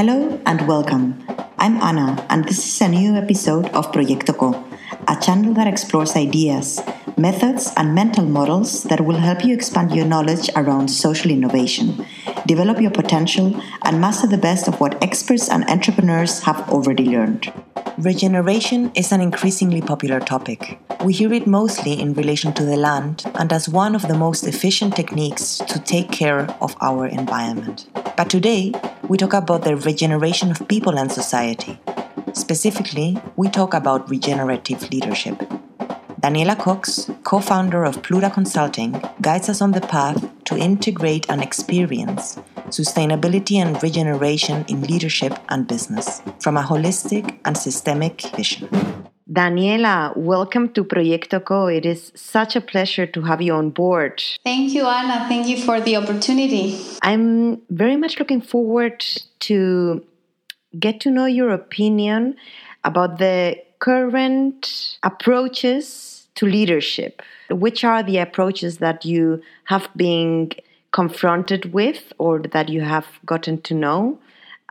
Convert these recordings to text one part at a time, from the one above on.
Hello and welcome. I'm Anna, and this is a new episode of Proyecto Co, a channel that explores ideas, methods, and mental models that will help you expand your knowledge around social innovation, develop your potential, and master the best of what experts and entrepreneurs have already learned. Regeneration is an increasingly popular topic. We hear it mostly in relation to the land and as one of the most efficient techniques to take care of our environment. But today, we talk about the regeneration of people and society. Specifically, we talk about regenerative leadership. Daniela Cox, co founder of Plura Consulting, guides us on the path to integrate and experience sustainability and regeneration in leadership and business from a holistic and systemic vision. Daniela, welcome to Proyecto Co. It is such a pleasure to have you on board. Thank you, Anna. Thank you for the opportunity. I'm very much looking forward to get to know your opinion about the current approaches to leadership. Which are the approaches that you have been confronted with or that you have gotten to know?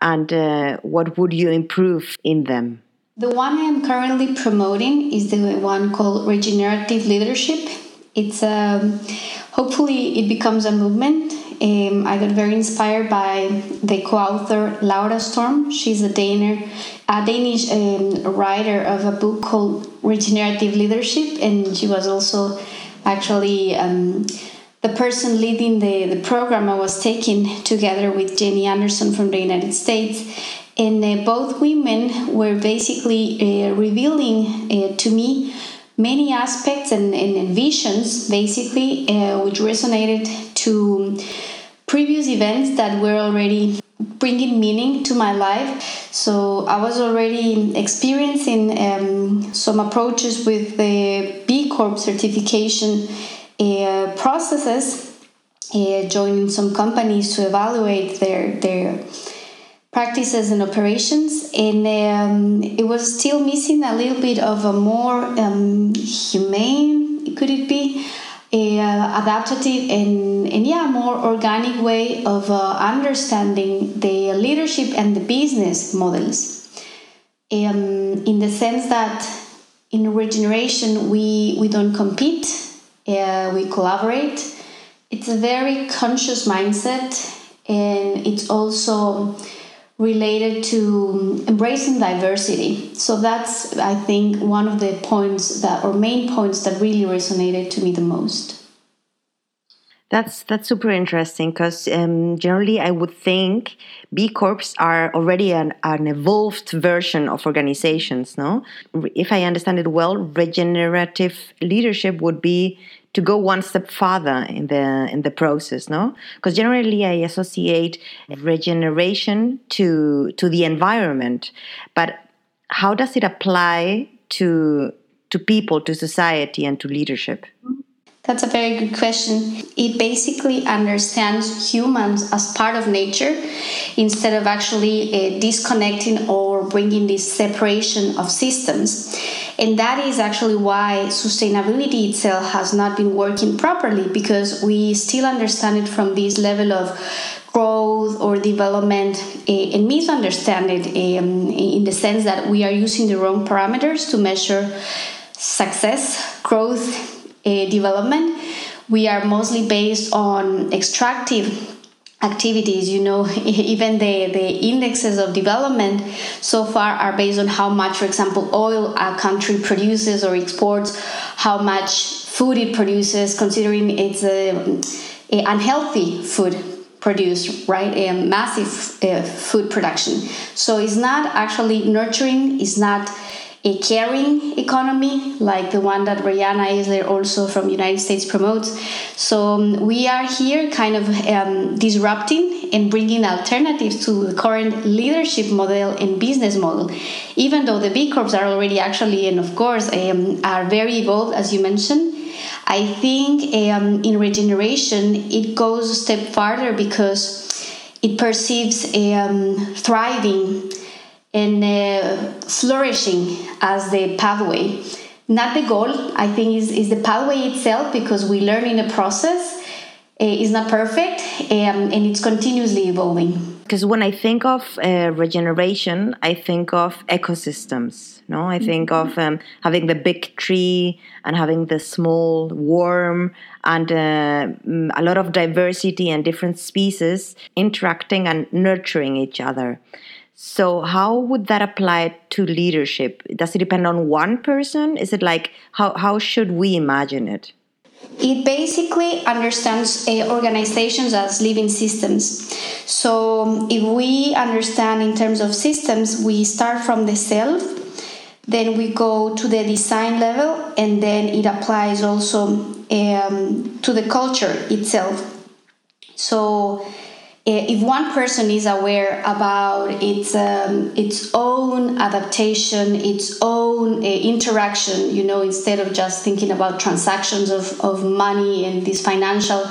And uh, what would you improve in them? The one I am currently promoting is the one called regenerative leadership. It's um, hopefully it becomes a movement. Um, I got very inspired by the co-author Laura Storm. She's a Danish, a Danish um, writer of a book called Regenerative Leadership, and she was also actually um, the person leading the, the program I was taking together with Jenny Anderson from the United States and uh, both women were basically uh, revealing uh, to me many aspects and, and visions basically uh, which resonated to previous events that were already bringing meaning to my life. So i was already experiencing um, some approaches with the b corp certification uh, processes uh, joining some companies to evaluate their their practices and operations, and um, it was still missing a little bit of a more um, humane, could it be, uh, adaptive and, and yeah, more organic way of uh, understanding the leadership and the business models. Um, in the sense that in regeneration we we don't compete, uh, we collaborate. It's a very conscious mindset, and it's also related to embracing diversity. So that's, I think, one of the points that, or main points that really resonated to me the most. That's that's super interesting because um, generally I would think B Corps are already an, an evolved version of organizations. No, if I understand it well, regenerative leadership would be to go one step further in the in the process no because generally i associate regeneration to to the environment but how does it apply to to people to society and to leadership that's a very good question. It basically understands humans as part of nature instead of actually uh, disconnecting or bringing this separation of systems. And that is actually why sustainability itself has not been working properly because we still understand it from this level of growth or development uh, and misunderstand it um, in the sense that we are using the wrong parameters to measure success, growth, uh, development. We are mostly based on extractive activities you know even the the indexes of development so far are based on how much for example oil a country produces or exports how much food it produces considering it's a, a unhealthy food produced right? A massive uh, food production. So it's not actually nurturing it's not a caring economy like the one that Riane Eisler also from United States promotes. So um, we are here kind of um, disrupting and bringing alternatives to the current leadership model and business model. Even though the B Corps are already actually and of course um, are very evolved as you mentioned, I think um, in regeneration it goes a step farther because it perceives a um, thriving and uh, flourishing as the pathway. Not the goal, I think, is, is the pathway itself because we learn in the process. Uh, it's not perfect um, and it's continuously evolving. because when I think of uh, regeneration, I think of ecosystems. No, I think mm-hmm. of um, having the big tree and having the small worm and uh, mm, a lot of diversity and different species interacting and nurturing each other. So, how would that apply to leadership? Does it depend on one person? Is it like how how should we imagine it? It basically understands uh, organizations as living systems. So, if we understand in terms of systems, we start from the self, then we go to the design level, and then it applies also um, to the culture itself. So, if one person is aware about its um, its own adaptation, its own uh, interaction, you know, instead of just thinking about transactions of, of money and these financial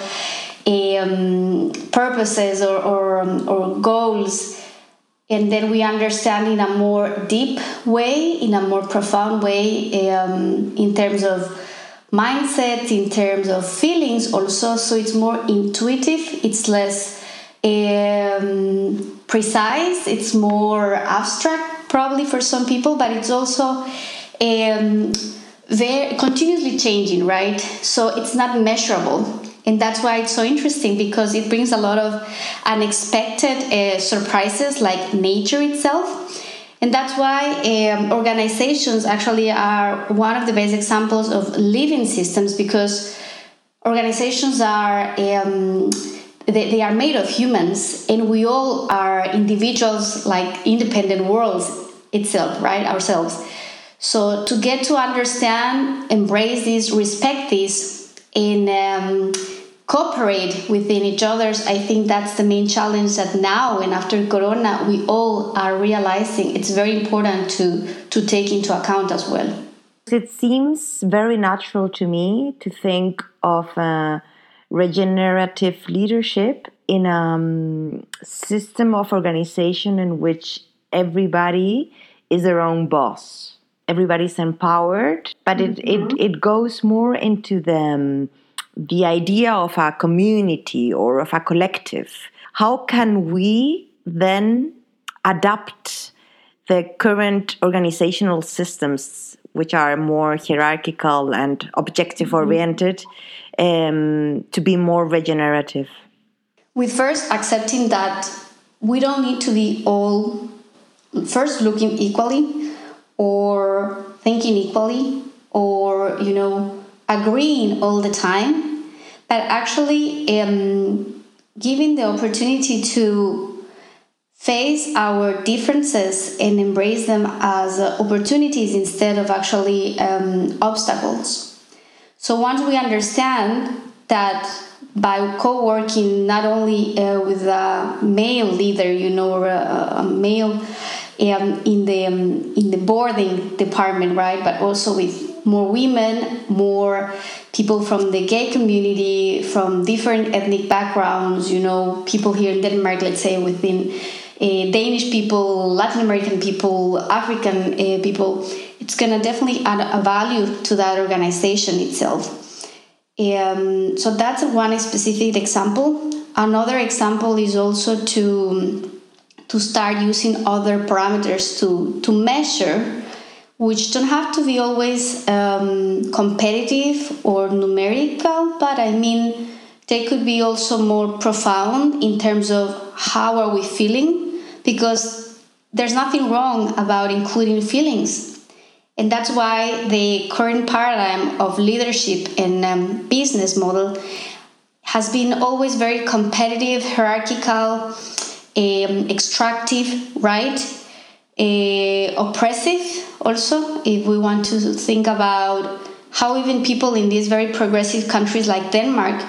um, purposes or, or, um, or goals, and then we understand in a more deep way, in a more profound way, um, in terms of mindset, in terms of feelings also. So it's more intuitive, it's less um, precise, it's more abstract probably for some people, but it's also um, very continuously changing, right? So it's not measurable. And that's why it's so interesting because it brings a lot of unexpected uh, surprises like nature itself. And that's why um, organizations actually are one of the best examples of living systems because organizations are um, they, they are made of humans and we all are individuals like independent worlds itself right ourselves. So to get to understand embrace this respect this and um, cooperate within each others i think that's the main challenge that now and after corona we all are realizing it's very important to to take into account as well. It seems very natural to me to think of uh, regenerative leadership in a um, system of organization in which everybody is their own boss. Everybody's empowered, but it, mm-hmm. it, it goes more into the, um, the idea of a community or of a collective. How can we then adapt the current organizational systems, which are more hierarchical and objective oriented, mm-hmm um, to be more regenerative? With first accepting that we don't need to be all first looking equally or thinking equally or you know agreeing all the time but actually um, giving the opportunity to face our differences and embrace them as opportunities instead of actually um, obstacles so once we understand that by co-working not only uh, with a male leader, you know, or a, a male um, in the um, in the boarding department, right, but also with more women, more people from the gay community, from different ethnic backgrounds, you know, people here in Denmark, let's say within uh, Danish people, Latin American people, African uh, people it's going to definitely add a value to that organization itself. Um, so that's one specific example. Another example is also to to start using other parameters to to measure, which don't have to be always um, competitive or numerical, but I mean they could be also more profound in terms of how are we feeling, because there's nothing wrong about including feelings and that's why the current paradigm of leadership and um, business model has been always very competitive, hierarchical, um, extractive, right? Uh, oppressive, also, if we want to think about how even people in these very progressive countries like Denmark,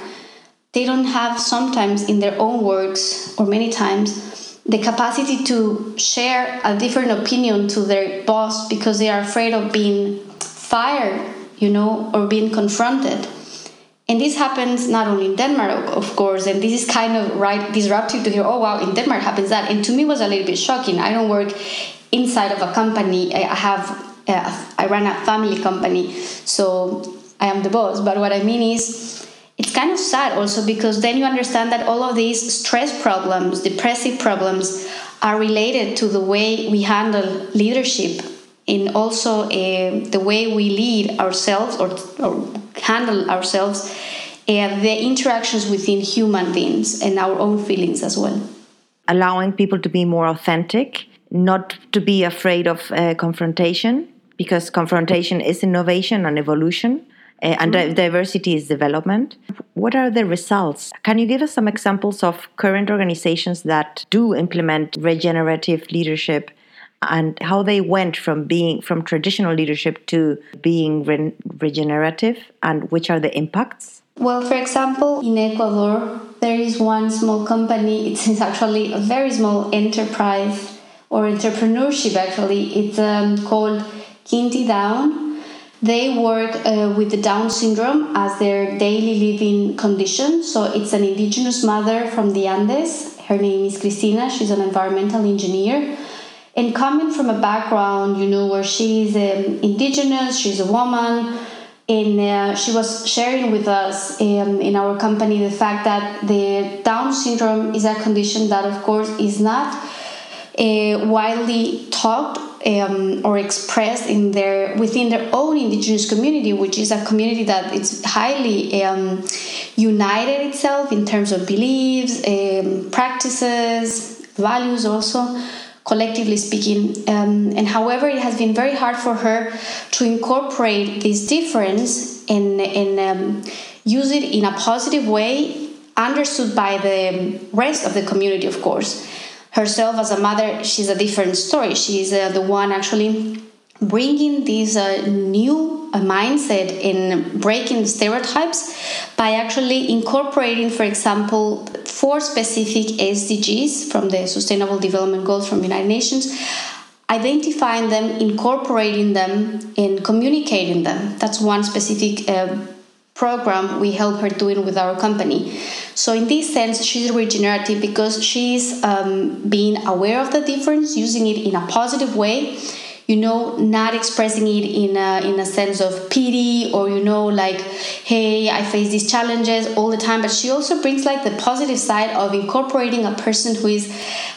they don't have sometimes in their own works, or many times, the capacity to share a different opinion to their boss because they are afraid of being fired, you know, or being confronted. And this happens not only in Denmark, of course, and this is kind of right disruptive to hear, oh wow, in Denmark happens that. And to me was a little bit shocking. I don't work inside of a company. I have uh, I run a family company, so I am the boss. But what I mean is it's kind of sad also because then you understand that all of these stress problems, depressive problems, are related to the way we handle leadership and also uh, the way we lead ourselves or, or handle ourselves and the interactions within human beings and our own feelings as well. Allowing people to be more authentic, not to be afraid of uh, confrontation, because confrontation is innovation and evolution. Uh, and mm-hmm. diversity is development. What are the results? Can you give us some examples of current organizations that do implement regenerative leadership and how they went from being from traditional leadership to being re- regenerative and which are the impacts? Well, for example, in Ecuador, there is one small company. It's actually a very small enterprise or entrepreneurship, actually. It's um, called Quinti Down. They work uh, with the Down syndrome as their daily living condition. So it's an indigenous mother from the Andes. Her name is Cristina. She's an environmental engineer. And coming from a background, you know, where she's um, indigenous, she's a woman, and uh, she was sharing with us um, in our company the fact that the Down syndrome is a condition that, of course, is not uh, widely talked um, or expressed in their within their own indigenous community, which is a community that it's highly um, united itself in terms of beliefs, um, practices, values, also collectively speaking. Um, and however, it has been very hard for her to incorporate this difference and, and um, use it in a positive way, understood by the rest of the community, of course. Herself as a mother, she's a different story. She's uh, the one actually bringing this uh, new uh, mindset in breaking stereotypes by actually incorporating, for example, four specific SDGs from the Sustainable Development Goals from the United Nations, identifying them, incorporating them, and communicating them. That's one specific uh, program we help her doing with our company. So in this sense, she's regenerative because she's um, being aware of the difference, using it in a positive way you know not expressing it in a, in a sense of pity or you know like hey i face these challenges all the time but she also brings like the positive side of incorporating a person who is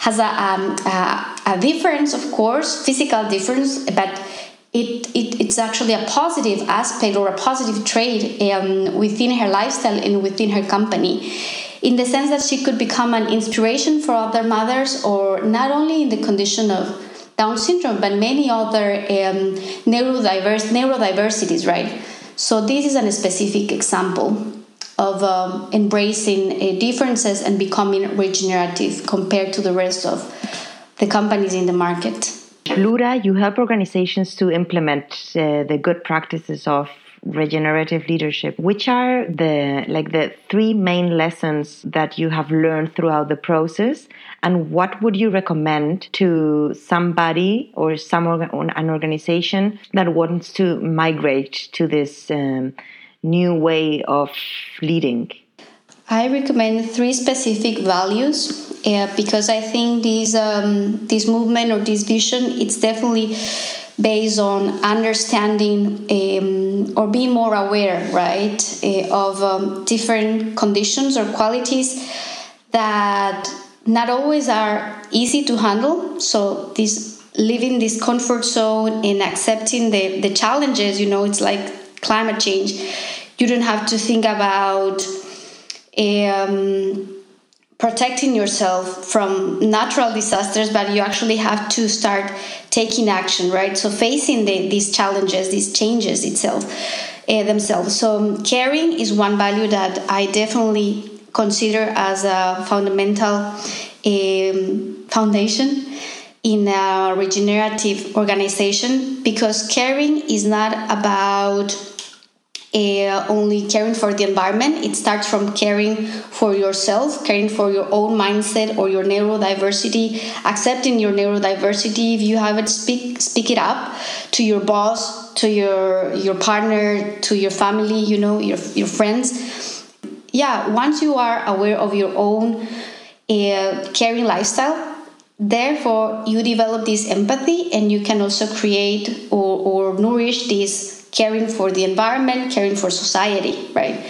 has a, um, a, a difference of course physical difference but it, it, it's actually a positive aspect or a positive trait um, within her lifestyle and within her company in the sense that she could become an inspiration for other mothers or not only in the condition of down syndrome, but many other um, neurodiverse neurodiversities, right? So this is a specific example of um, embracing uh, differences and becoming regenerative compared to the rest of the companies in the market. Lura, you help organizations to implement uh, the good practices of regenerative leadership. Which are the like the three main lessons that you have learned throughout the process? And what would you recommend to somebody or some an organization that wants to migrate to this um, new way of leading? I recommend three specific values uh, because I think this um, this movement or this vision it's definitely based on understanding um, or being more aware, right, uh, of um, different conditions or qualities that not always are easy to handle. So this living this comfort zone and accepting the, the challenges, you know, it's like climate change. You don't have to think about um, protecting yourself from natural disasters, but you actually have to start taking action, right? So facing the, these challenges, these changes itself uh, themselves. So um, caring is one value that I definitely consider as a fundamental um, foundation in a regenerative organization because caring is not about uh, only caring for the environment. It starts from caring for yourself, caring for your own mindset or your neurodiversity, accepting your neurodiversity. If you have it, speak speak it up to your boss, to your your partner, to your family. You know your your friends. Yeah, once you are aware of your own uh, caring lifestyle, therefore you develop this empathy and you can also create or, or nourish this caring for the environment, caring for society, right?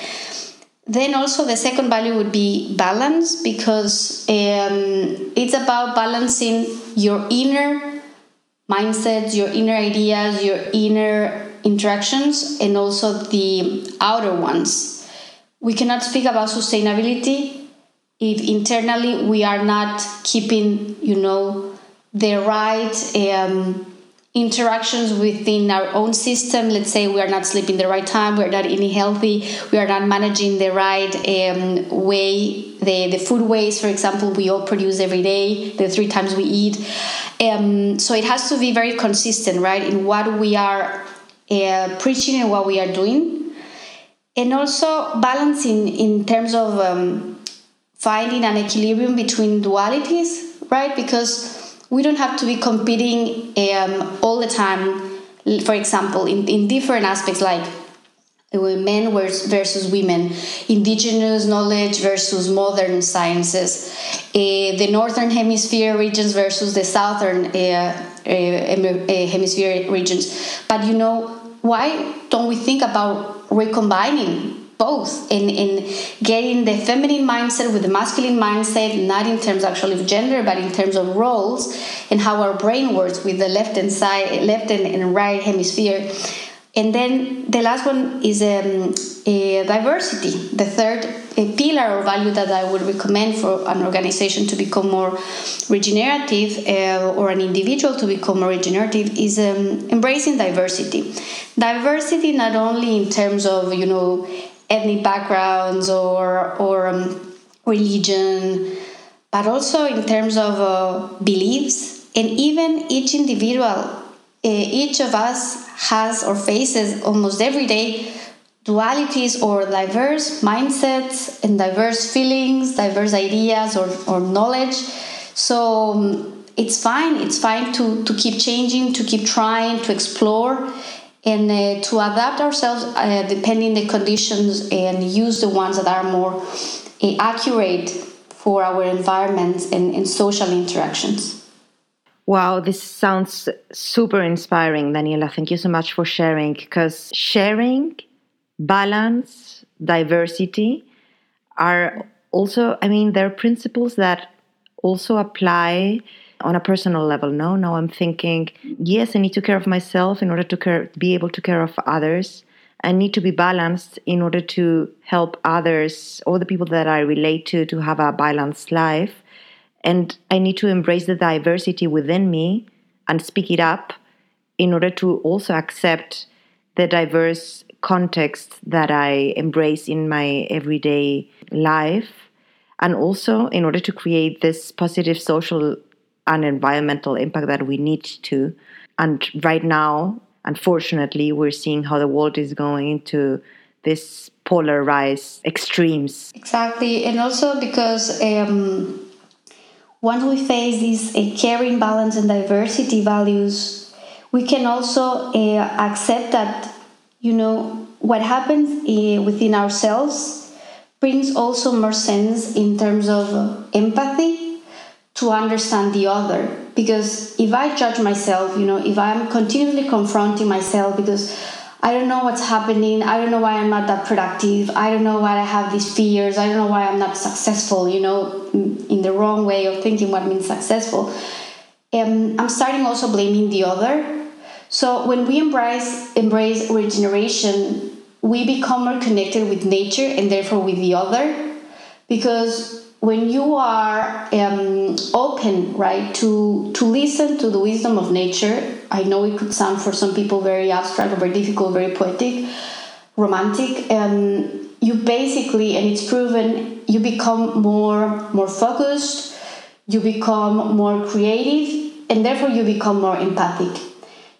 then also the second value would be balance because um, it's about balancing your inner mindsets, your inner ideas, your inner interactions, and also the outer ones. We cannot speak about sustainability if internally we are not keeping, you know, the right um, interactions within our own system. Let's say we are not sleeping the right time, we are not eating healthy, we are not managing the right um, way, the, the food waste, for example, we all produce every day, the three times we eat. Um, so it has to be very consistent, right, in what we are uh, preaching and what we are doing. And also balancing in terms of um, finding an equilibrium between dualities, right? Because we don't have to be competing um, all the time. For example in, in different aspects like men versus women, indigenous knowledge versus modern sciences, uh, the northern hemisphere regions versus the southern uh, uh, hemisphere regions. But you know, why don't we think about recombining both in, in getting the feminine mindset with the masculine mindset, not in terms actually of gender, but in terms of roles and how our brain works with the left and side, left and, and right hemisphere. And then the last one is um, diversity, the third pillar or value that I would recommend for an organization to become more regenerative uh, or an individual to become more regenerative is um, embracing diversity. Diversity not only in terms of you know ethnic backgrounds or or um, religion, but also in terms of uh, beliefs and even each individual, uh, each of us has or faces almost every day dualities or diverse mindsets and diverse feelings, diverse ideas or, or knowledge. So um, it's fine. It's fine to, to keep changing, to keep trying, to explore and uh, to adapt ourselves uh, depending the conditions and use the ones that are more uh, accurate for our environments and, and social interactions. Wow, this sounds super inspiring, Daniela. Thank you so much for sharing because sharing, balance, diversity are also, I mean, they're principles that also apply on a personal level. No, now I'm thinking, yes, I need to care of myself in order to care, be able to care of others. I need to be balanced in order to help others or the people that I relate to to have a balanced life. And I need to embrace the diversity within me and speak it up in order to also accept the diverse context that I embrace in my everyday life. And also in order to create this positive social and environmental impact that we need to. And right now, unfortunately, we're seeing how the world is going into this polarized extremes. Exactly. And also because um, once we face these uh, caring, balance, and diversity values, we can also uh, accept that, you know, what happens uh, within ourselves brings also more sense in terms of empathy to understand the other. Because if i judge myself you know if i'm continually confronting myself because i don't know what's happening i don't know why i'm not that productive i don't know why i have these fears i don't know why i'm not successful you know in the wrong way of thinking what means successful um, i'm starting also blaming the other. So when we embrace embrace regeneration we become more connected with nature and therefore with the other. Because when you are um, open, right, to to listen to the wisdom of nature, I know it could sound for some people very abstract, or very difficult, very poetic, romantic. Um, you basically, and it's proven, you become more more focused, you become more creative, and therefore you become more empathic.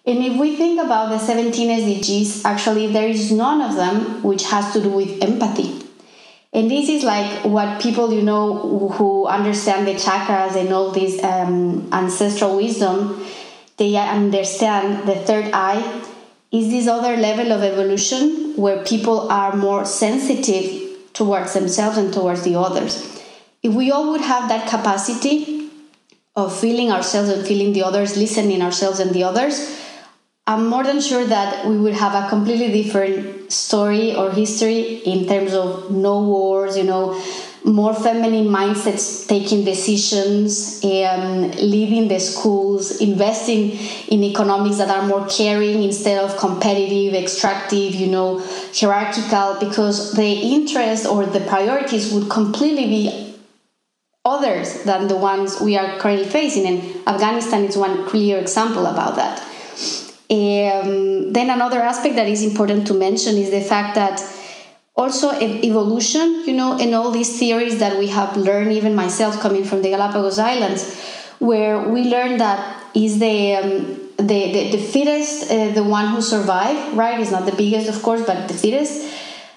And if we think about the 17 SDGs, actually there is none of them which has to do with empathy and this is like what people you know who understand the chakras and all this um, ancestral wisdom they understand the third eye is this other level of evolution where people are more sensitive towards themselves and towards the others. If we all would have that capacity of feeling ourselves and feeling the others listening ourselves and the others I'm more than sure that we would have a completely different story or history in terms of no wars, you know, more feminine mindsets taking decisions, um, leading the schools, investing in economics that are more caring instead of competitive, extractive, you know, hierarchical, because the interest or the priorities would completely be others than the ones we are currently facing. And Afghanistan is one clear example about that. Um, then another aspect that is important to mention is the fact that also evolution, you know, and all these theories that we have learned, even myself coming from the Galapagos Islands, where we learned that is the um, the, the, the fittest uh, the one who survived, right? It's not the biggest, of course, but the fittest.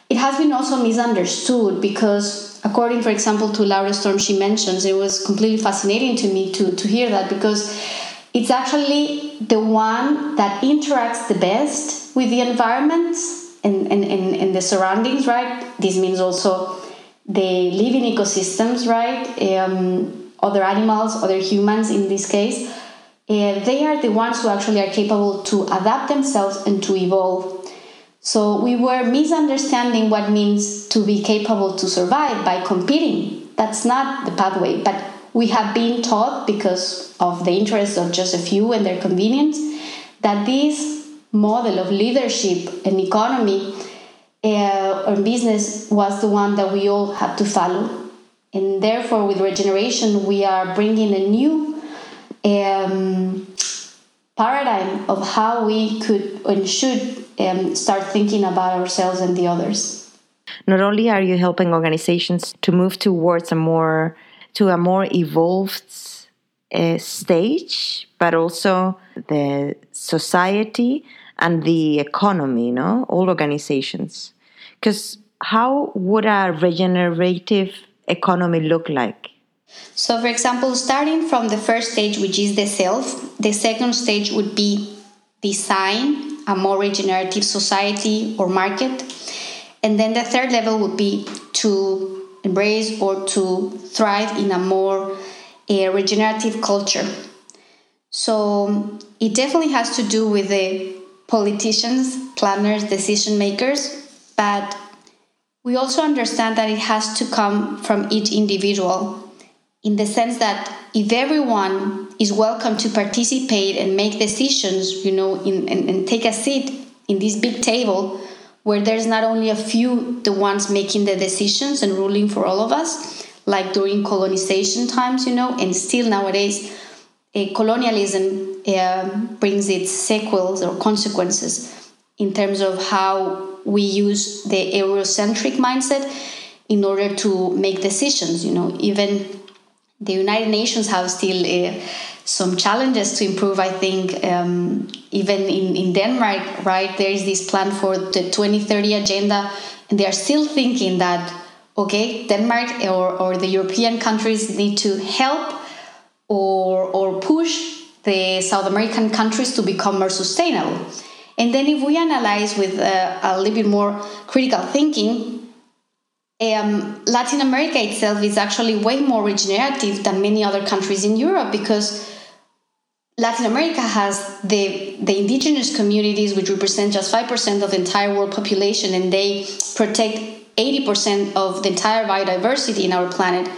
It has been also misunderstood because, according, for example, to Laura Storm, she mentions, it was completely fascinating to me to, to hear that because it's actually the one that interacts the best with the environment and, and, and, and the surroundings, right? This means also the living ecosystems, right? Um, other animals, other humans in this case. Uh, they are the ones who actually are capable to adapt themselves and to evolve. So we were misunderstanding what means to be capable to survive by competing. That's not the pathway, but we have been taught because of the interests of just a few and their convenience that this model of leadership and economy uh, or business was the one that we all had to follow. And therefore with regeneration we are bringing a new um, paradigm of how we could and should um, start thinking about ourselves and the others. Not only are you helping organizations to move towards a more to a more evolved uh, stage, but also the society and the economy, no, all organizations. Because how would a regenerative economy look like? So, for example, starting from the first stage, which is the self, the second stage would be design a more regenerative society or market. And then the third level would be to embrace or to thrive in a more uh, regenerative culture. So it definitely has to do with the politicians, planners, decision makers, but we also understand that it has to come from each individual in the sense that if everyone is welcome to participate and make decisions, you know, in, and, and take a seat in this big table, where there's not only a few the ones making the decisions and ruling for all of us like during colonization times you know and still nowadays uh, colonialism uh, brings its sequels or consequences in terms of how we use the eurocentric mindset in order to make decisions you know even the united nations have still uh, some challenges to improve. I think um, even in, in Denmark, right, there is this plan for the 2030 agenda, and they are still thinking that, okay, Denmark or, or the European countries need to help or, or push the South American countries to become more sustainable. And then if we analyze with uh, a little bit more critical thinking, um, Latin America itself is actually way more regenerative than many other countries in Europe because Latin America has the, the indigenous communities, which represent just 5% of the entire world population, and they protect 80% of the entire biodiversity in our planet,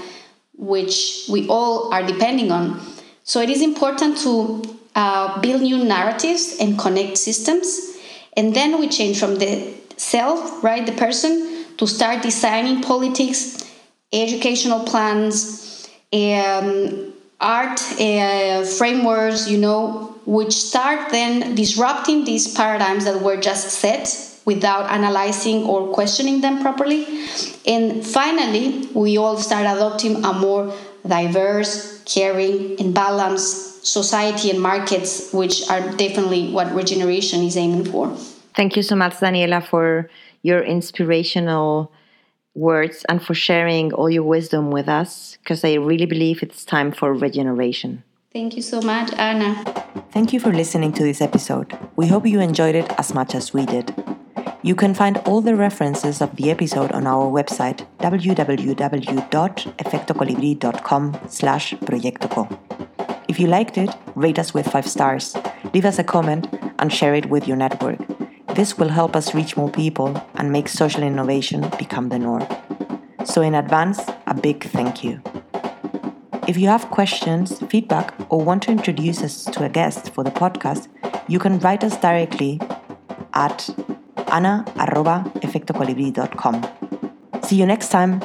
which we all are depending on. So it is important to uh, build new narratives and connect systems. And then we change from the self, right, the person, to start designing politics, educational plans, um, art uh, frameworks, you know, which start then disrupting these paradigms that were just set without analyzing or questioning them properly. And finally, we all start adopting a more diverse, caring, and balanced society and markets, which are definitely what regeneration is aiming for. Thank you so much, Daniela, for your inspirational words and for sharing all your wisdom with us because I really believe it's time for regeneration. Thank you so much, Anna. Thank you for listening to this episode. We hope you enjoyed it as much as we did. You can find all the references of the episode on our website www.efectocolibri.com slash proyectoco. If you liked it, rate us with five stars, leave us a comment, and share it with your network. This will help us reach more people and make social innovation become the norm. So, in advance, a big thank you. If you have questions, feedback, or want to introduce us to a guest for the podcast, you can write us directly at ana.efectocolibri.com. See you next time.